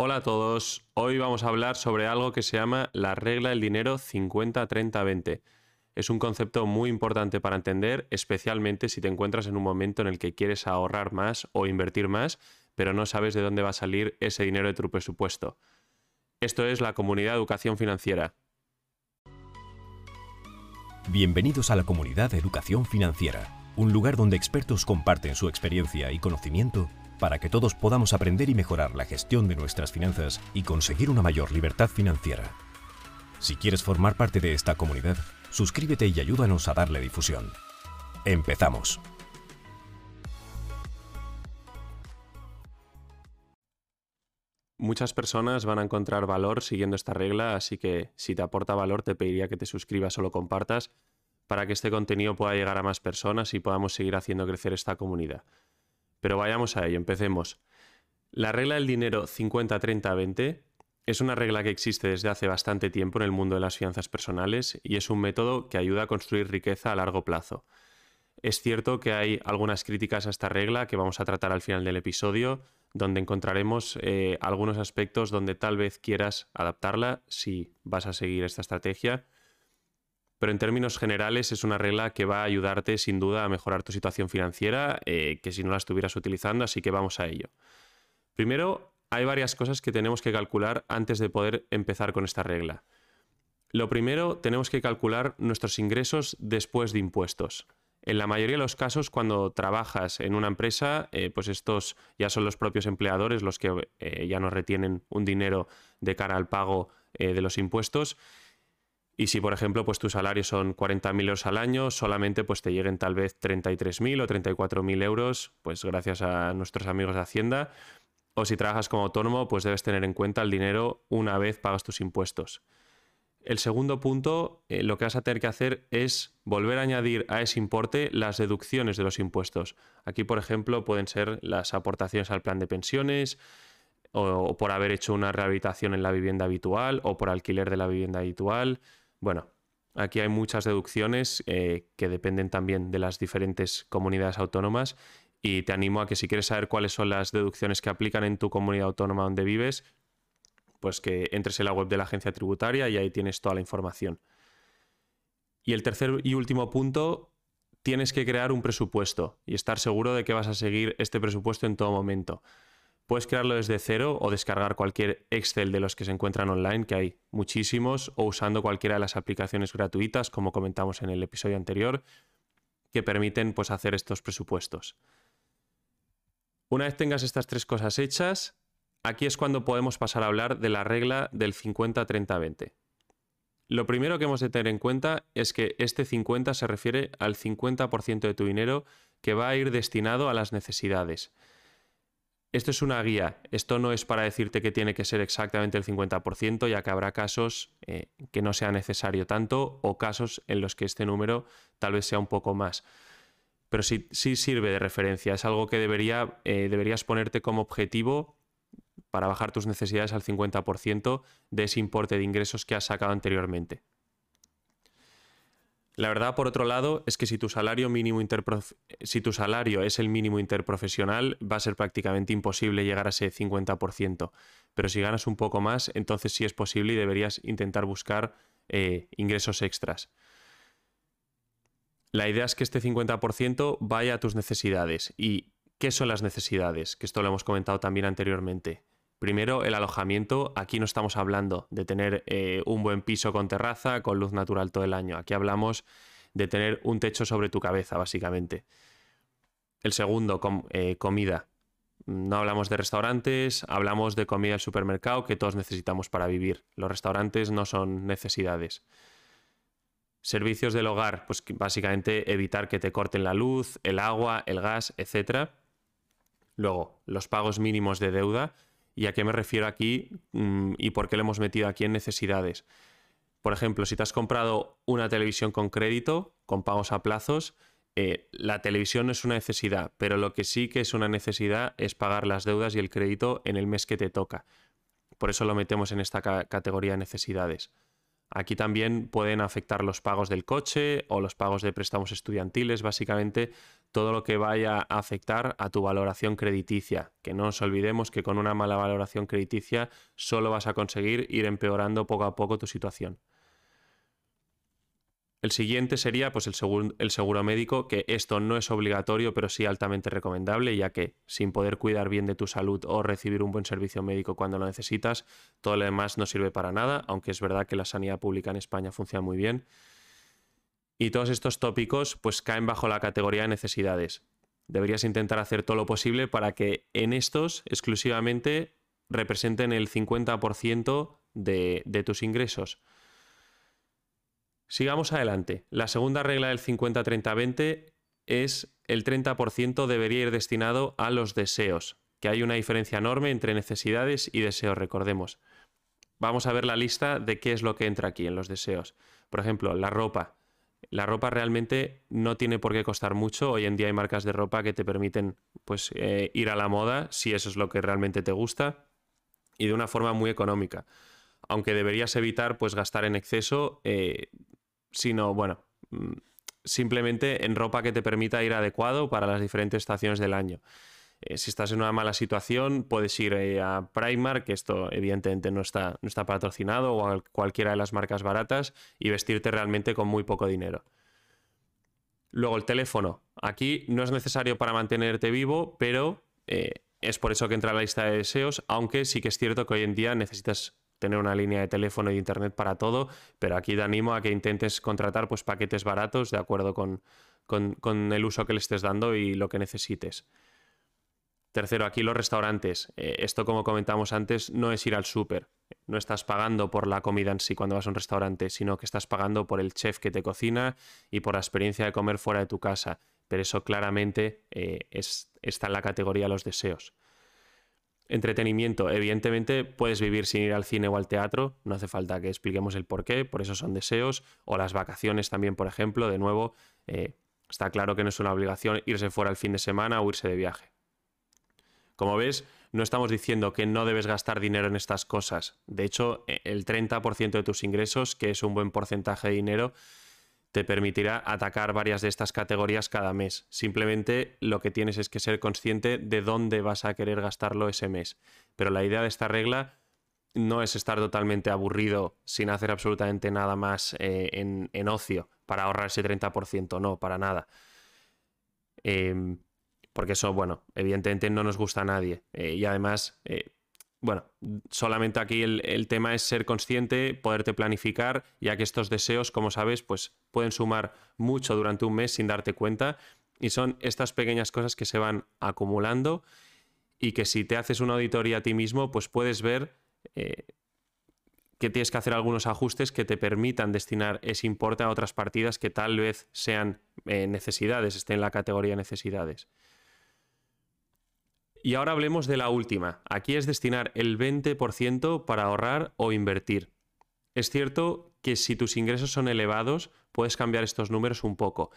Hola a todos, hoy vamos a hablar sobre algo que se llama la regla del dinero 50-30-20. Es un concepto muy importante para entender, especialmente si te encuentras en un momento en el que quieres ahorrar más o invertir más, pero no sabes de dónde va a salir ese dinero de tu presupuesto. Esto es la comunidad de educación financiera. Bienvenidos a la comunidad de educación financiera, un lugar donde expertos comparten su experiencia y conocimiento para que todos podamos aprender y mejorar la gestión de nuestras finanzas y conseguir una mayor libertad financiera. Si quieres formar parte de esta comunidad, suscríbete y ayúdanos a darle difusión. Empezamos. Muchas personas van a encontrar valor siguiendo esta regla, así que si te aporta valor te pediría que te suscribas o lo compartas para que este contenido pueda llegar a más personas y podamos seguir haciendo crecer esta comunidad. Pero vayamos a ello, empecemos. La regla del dinero 50-30-20 es una regla que existe desde hace bastante tiempo en el mundo de las finanzas personales y es un método que ayuda a construir riqueza a largo plazo. Es cierto que hay algunas críticas a esta regla que vamos a tratar al final del episodio, donde encontraremos eh, algunos aspectos donde tal vez quieras adaptarla si vas a seguir esta estrategia pero en términos generales es una regla que va a ayudarte sin duda a mejorar tu situación financiera, eh, que si no la estuvieras utilizando, así que vamos a ello. Primero, hay varias cosas que tenemos que calcular antes de poder empezar con esta regla. Lo primero, tenemos que calcular nuestros ingresos después de impuestos. En la mayoría de los casos, cuando trabajas en una empresa, eh, pues estos ya son los propios empleadores los que eh, ya nos retienen un dinero de cara al pago de los impuestos y si, por ejemplo, pues tu salario son 40.000 euros al año, solamente pues te lleguen tal vez 33.000 o 34.000 euros, pues gracias a nuestros amigos de Hacienda. O si trabajas como autónomo, pues debes tener en cuenta el dinero una vez pagas tus impuestos. El segundo punto, eh, lo que vas a tener que hacer es volver a añadir a ese importe las deducciones de los impuestos. Aquí, por ejemplo, pueden ser las aportaciones al plan de pensiones, o por haber hecho una rehabilitación en la vivienda habitual, o por alquiler de la vivienda habitual, bueno, aquí hay muchas deducciones eh, que dependen también de las diferentes comunidades autónomas y te animo a que si quieres saber cuáles son las deducciones que aplican en tu comunidad autónoma donde vives, pues que entres en la web de la agencia tributaria y ahí tienes toda la información. Y el tercer y último punto, tienes que crear un presupuesto y estar seguro de que vas a seguir este presupuesto en todo momento. Puedes crearlo desde cero o descargar cualquier Excel de los que se encuentran online, que hay muchísimos, o usando cualquiera de las aplicaciones gratuitas, como comentamos en el episodio anterior, que permiten pues, hacer estos presupuestos. Una vez tengas estas tres cosas hechas, aquí es cuando podemos pasar a hablar de la regla del 50-30-20. Lo primero que hemos de tener en cuenta es que este 50 se refiere al 50% de tu dinero que va a ir destinado a las necesidades esto es una guía, esto no es para decirte que tiene que ser exactamente el 50%, ya que habrá casos eh, que no sea necesario tanto o casos en los que este número tal vez sea un poco más. Pero sí, sí sirve de referencia, es algo que eh, deberías ponerte como objetivo para bajar tus necesidades al 50% de ese importe de ingresos que has sacado anteriormente. La verdad, por otro lado, es que si tu salario mínimo si tu salario es el mínimo interprofesional, va a ser prácticamente imposible llegar a ese 50%. Pero si ganas un poco más, entonces sí es posible y deberías intentar buscar eh, ingresos extras. La idea es que este 50% vaya a tus necesidades. ¿Y qué son las necesidades? Que esto lo hemos comentado también anteriormente. Primero, el alojamiento. Aquí no estamos hablando de tener eh, un buen piso con terraza, con luz natural todo el año. Aquí hablamos de tener un techo sobre tu cabeza, básicamente. El segundo, eh, comida. No hablamos de restaurantes, hablamos de comida del supermercado que todos necesitamos para vivir. Los restaurantes no son necesidades. Servicios del hogar, pues básicamente evitar que te corten la luz, el agua, el gas, etc. Luego, los pagos mínimos de deuda, ¿Y a qué me refiero aquí mm, y por qué lo hemos metido aquí en necesidades? Por ejemplo, si te has comprado una televisión con crédito, con pagos a plazos, eh, la televisión no es una necesidad, pero lo que sí que es una necesidad es pagar las deudas y el crédito en el mes que te toca. Por eso lo metemos en esta categoría de necesidades. Aquí también pueden afectar los pagos del coche o los pagos de préstamos estudiantiles, básicamente todo lo que vaya a afectar a tu valoración crediticia. Que no nos olvidemos que con una mala valoración crediticia solo vas a conseguir ir empeorando poco a poco tu situación. El siguiente sería pues, el, seguro, médico, que esto no es obligatorio, pero sí altamente recomendable, ya que sin poder cuidar bien de tu salud o recibir un buen servicio médico cuando lo necesitas, todo lo demás no sirve para nada, aunque es verdad que la sanidad pública en España funciona muy bien. Y todos estos tópicos pues caen bajo la categoría de necesidades. Deberías intentar hacer todo lo posible para que en estos exclusivamente representen el 50% de, de tus ingresos. Sigamos adelante. La segunda regla del 50-30-20 es el 30% debería ir destinado a los deseos, que hay una diferencia enorme entre necesidades y deseos, recordemos. Vamos a ver la lista de qué es lo que entra aquí en los deseos. Por ejemplo, la ropa. La ropa realmente no tiene por qué costar mucho. Hoy en día hay marcas de ropa que te permiten pues, eh, ir a la moda, si eso es lo que realmente te gusta, y de una forma muy económica. Aunque deberías evitar pues, gastar en exceso, eh, sino, bueno, mm, simplemente en ropa que te permita ir adecuado para las diferentes estaciones del año. Eh, si estás en una mala situación, puedes ir eh, a Primark, que esto evidentemente no está, no está patrocinado, o a cualquiera de las marcas baratas, y vestirte realmente con muy poco dinero. Luego el teléfono. Aquí no es necesario para mantenerte vivo, pero eh, es por eso que entra a la lista de deseos, aunque sí que es cierto que hoy en día necesitas tener una línea de teléfono y de internet para todo, pero aquí te animo a que intentes contratar pues, paquetes baratos de acuerdo con, con, el uso que le estés dando y lo que necesites. Tercero, aquí los restaurantes. Eh, esto, como comentamos antes, no es ir al súper. No estás pagando por la comida en sí cuando vas a un restaurante, sino que estás pagando por el chef que te cocina y por la experiencia de comer fuera de tu casa. Pero eso claramente eh, es, está en la categoría de los deseos. Entretenimiento, evidentemente puedes vivir sin ir al cine o al teatro, no hace falta que expliquemos el por qué, por eso son deseos, o las vacaciones también, por ejemplo, de nuevo, eh, está claro que no es una obligación irse fuera el fin de semana o irse de viaje. Como ves, no estamos diciendo que no debes gastar dinero en estas cosas. De hecho, e, el 30% de tus ingresos, que es un buen porcentaje de dinero, te permitirá atacar varias de estas categorías cada mes. Simplemente lo que tienes es que ser consciente de dónde vas a querer gastarlo ese mes. Pero la idea de esta regla no es estar totalmente aburrido sin hacer absolutamente nada más eh, en, ocio para ahorrar ese 30%, no, para nada. Em, porque eso, bueno, evidentemente no nos gusta a nadie. Eh, y además, eh, bueno, solamente aquí el, tema es ser consciente, poderte planificar, ya que estos deseos, como sabes, pues pueden sumar mucho durante un mes sin darte cuenta. Y son estas pequeñas cosas que se van acumulando y que si te haces una auditoría a ti mismo, pues puedes ver eh, que tienes que hacer algunos ajustes que te permitan destinar ese importe a otras partidas que tal vez sean eh, necesidades, estén en la categoría necesidades. Y ahora hablemos de la última. Aquí es destinar el 20% para ahorrar o invertir. Es cierto que si tus ingresos son elevados, puedes cambiar estos números un poco.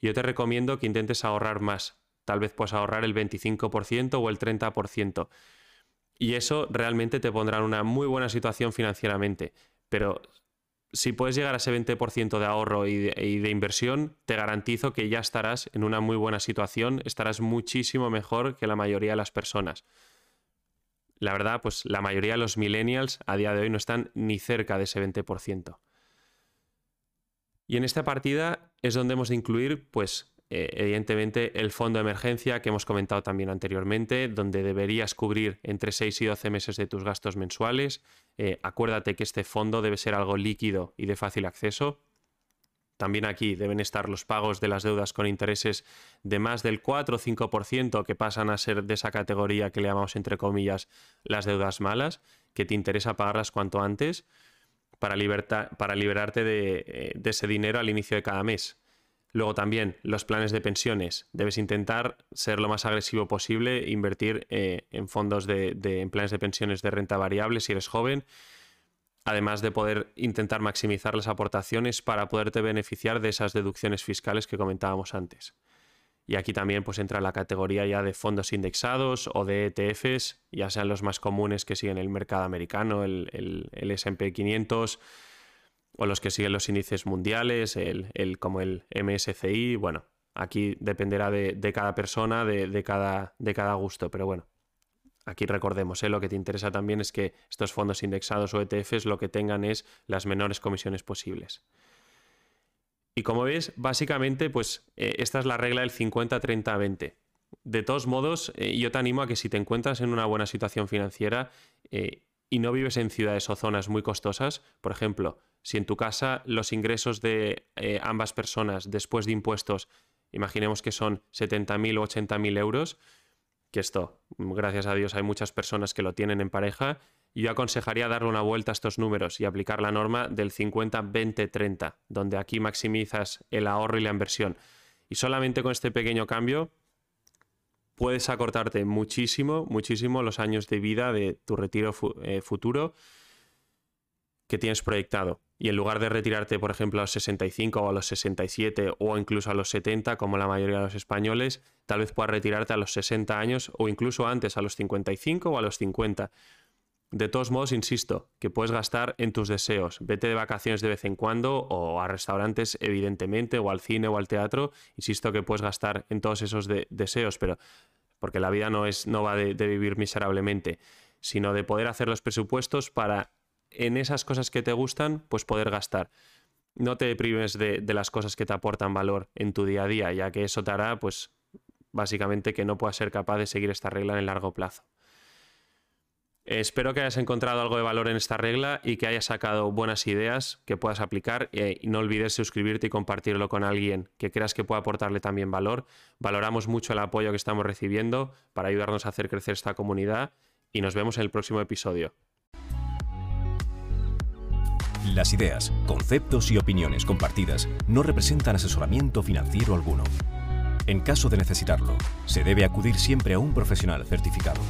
Yo te recomiendo que intentes ahorrar más. Tal vez puedas ahorrar el 25% o el 30%. Y eso realmente te pondrá en una muy buena situación financieramente. Pero si puedes llegar a ese 20% de ahorro y de, inversión, te garantizo que ya estarás en una muy buena situación, estarás muchísimo mejor que la mayoría de las personas. La verdad, pues la mayoría de los millennials a día de hoy no están ni cerca de ese 20%. Y en esta partida es donde hemos de incluir, pues, eh, evidentemente, el fondo de emergencia que hemos comentado también anteriormente, donde deberías cubrir entre 6 y 12 meses de tus gastos mensuales. Eh, acuérdate que este fondo debe ser algo líquido y de fácil acceso. También aquí deben estar los pagos de las deudas con intereses de más del 4 o 5% que pasan a ser de esa categoría que le llamamos entre comillas las deudas malas, que te interesa pagarlas cuanto antes para, para liberarte eh, de ese dinero al inicio de cada mes. Luego también los planes de pensiones. Debes intentar ser lo más agresivo posible, invertir eh, en fondos de, en planes de pensiones de renta variable si eres joven, además de poder intentar maximizar las aportaciones para poderte beneficiar de esas deducciones fiscales que comentábamos antes. Y aquí también pues entra la categoría ya de fondos indexados o de ETFs, ya sean los más comunes que siguen el mercado americano, el, el, el SP 500 o los que siguen los índices mundiales, el, como el MSCI, bueno, aquí dependerá de, cada persona, de, cada, de cada gusto, pero bueno, aquí recordemos, ¿eh? lo que te interesa también es que estos fondos indexados o ETFs lo que tengan es las menores comisiones posibles. Y como ves, básicamente, pues eh, esta es la regla del 50-30-20. De todos modos, eh, yo te animo a que si te encuentras en una buena situación financiera y no vives en ciudades o zonas muy costosas, por ejemplo, si en tu casa los ingresos de ambas personas después de impuestos, imaginemos que son 70.000 o 80.000 euros, que esto, gracias a Dios, hay muchas personas que lo tienen en pareja, yo aconsejaría darle una vuelta a estos números y aplicar la norma del 50-20-30, donde aquí maximizas el ahorro y la inversión. Y solamente con este pequeño cambio puedes acortarte muchísimo, muchísimo los años de vida de tu retiro eh, futuro que tienes proyectado. Y en lugar de retirarte, por ejemplo, a los 65 o a los 67 o incluso a los 70, como la mayoría de los españoles, tal vez puedas retirarte a los 60 años o incluso antes, a los 55 o a los 50. De todos modos, insisto, que puedes gastar en tus deseos. Vete de vacaciones de vez en cuando o a restaurantes, evidentemente, o al cine o al teatro. Insisto que puedes gastar en todos esos deseos, pero porque la vida no, es, no va de, vivir miserablemente, sino de poder hacer los presupuestos para en esas cosas que te gustan, pues poder gastar. No te prives de, las cosas que te aportan valor en tu día a día, ya que eso te hará, pues, básicamente que no puedas ser capaz de seguir esta regla en el largo plazo. Espero que hayas encontrado algo de valor en esta regla y que hayas sacado buenas ideas que puedas aplicar eh, y no olvides suscribirte y compartirlo con alguien que creas que pueda aportarle también valor. Valoramos mucho el apoyo que estamos recibiendo para ayudarnos a hacer crecer esta comunidad y nos vemos en el próximo episodio. Las ideas, conceptos y opiniones compartidas no representan asesoramiento financiero alguno. En caso de necesitarlo, se debe acudir siempre a un profesional certificado.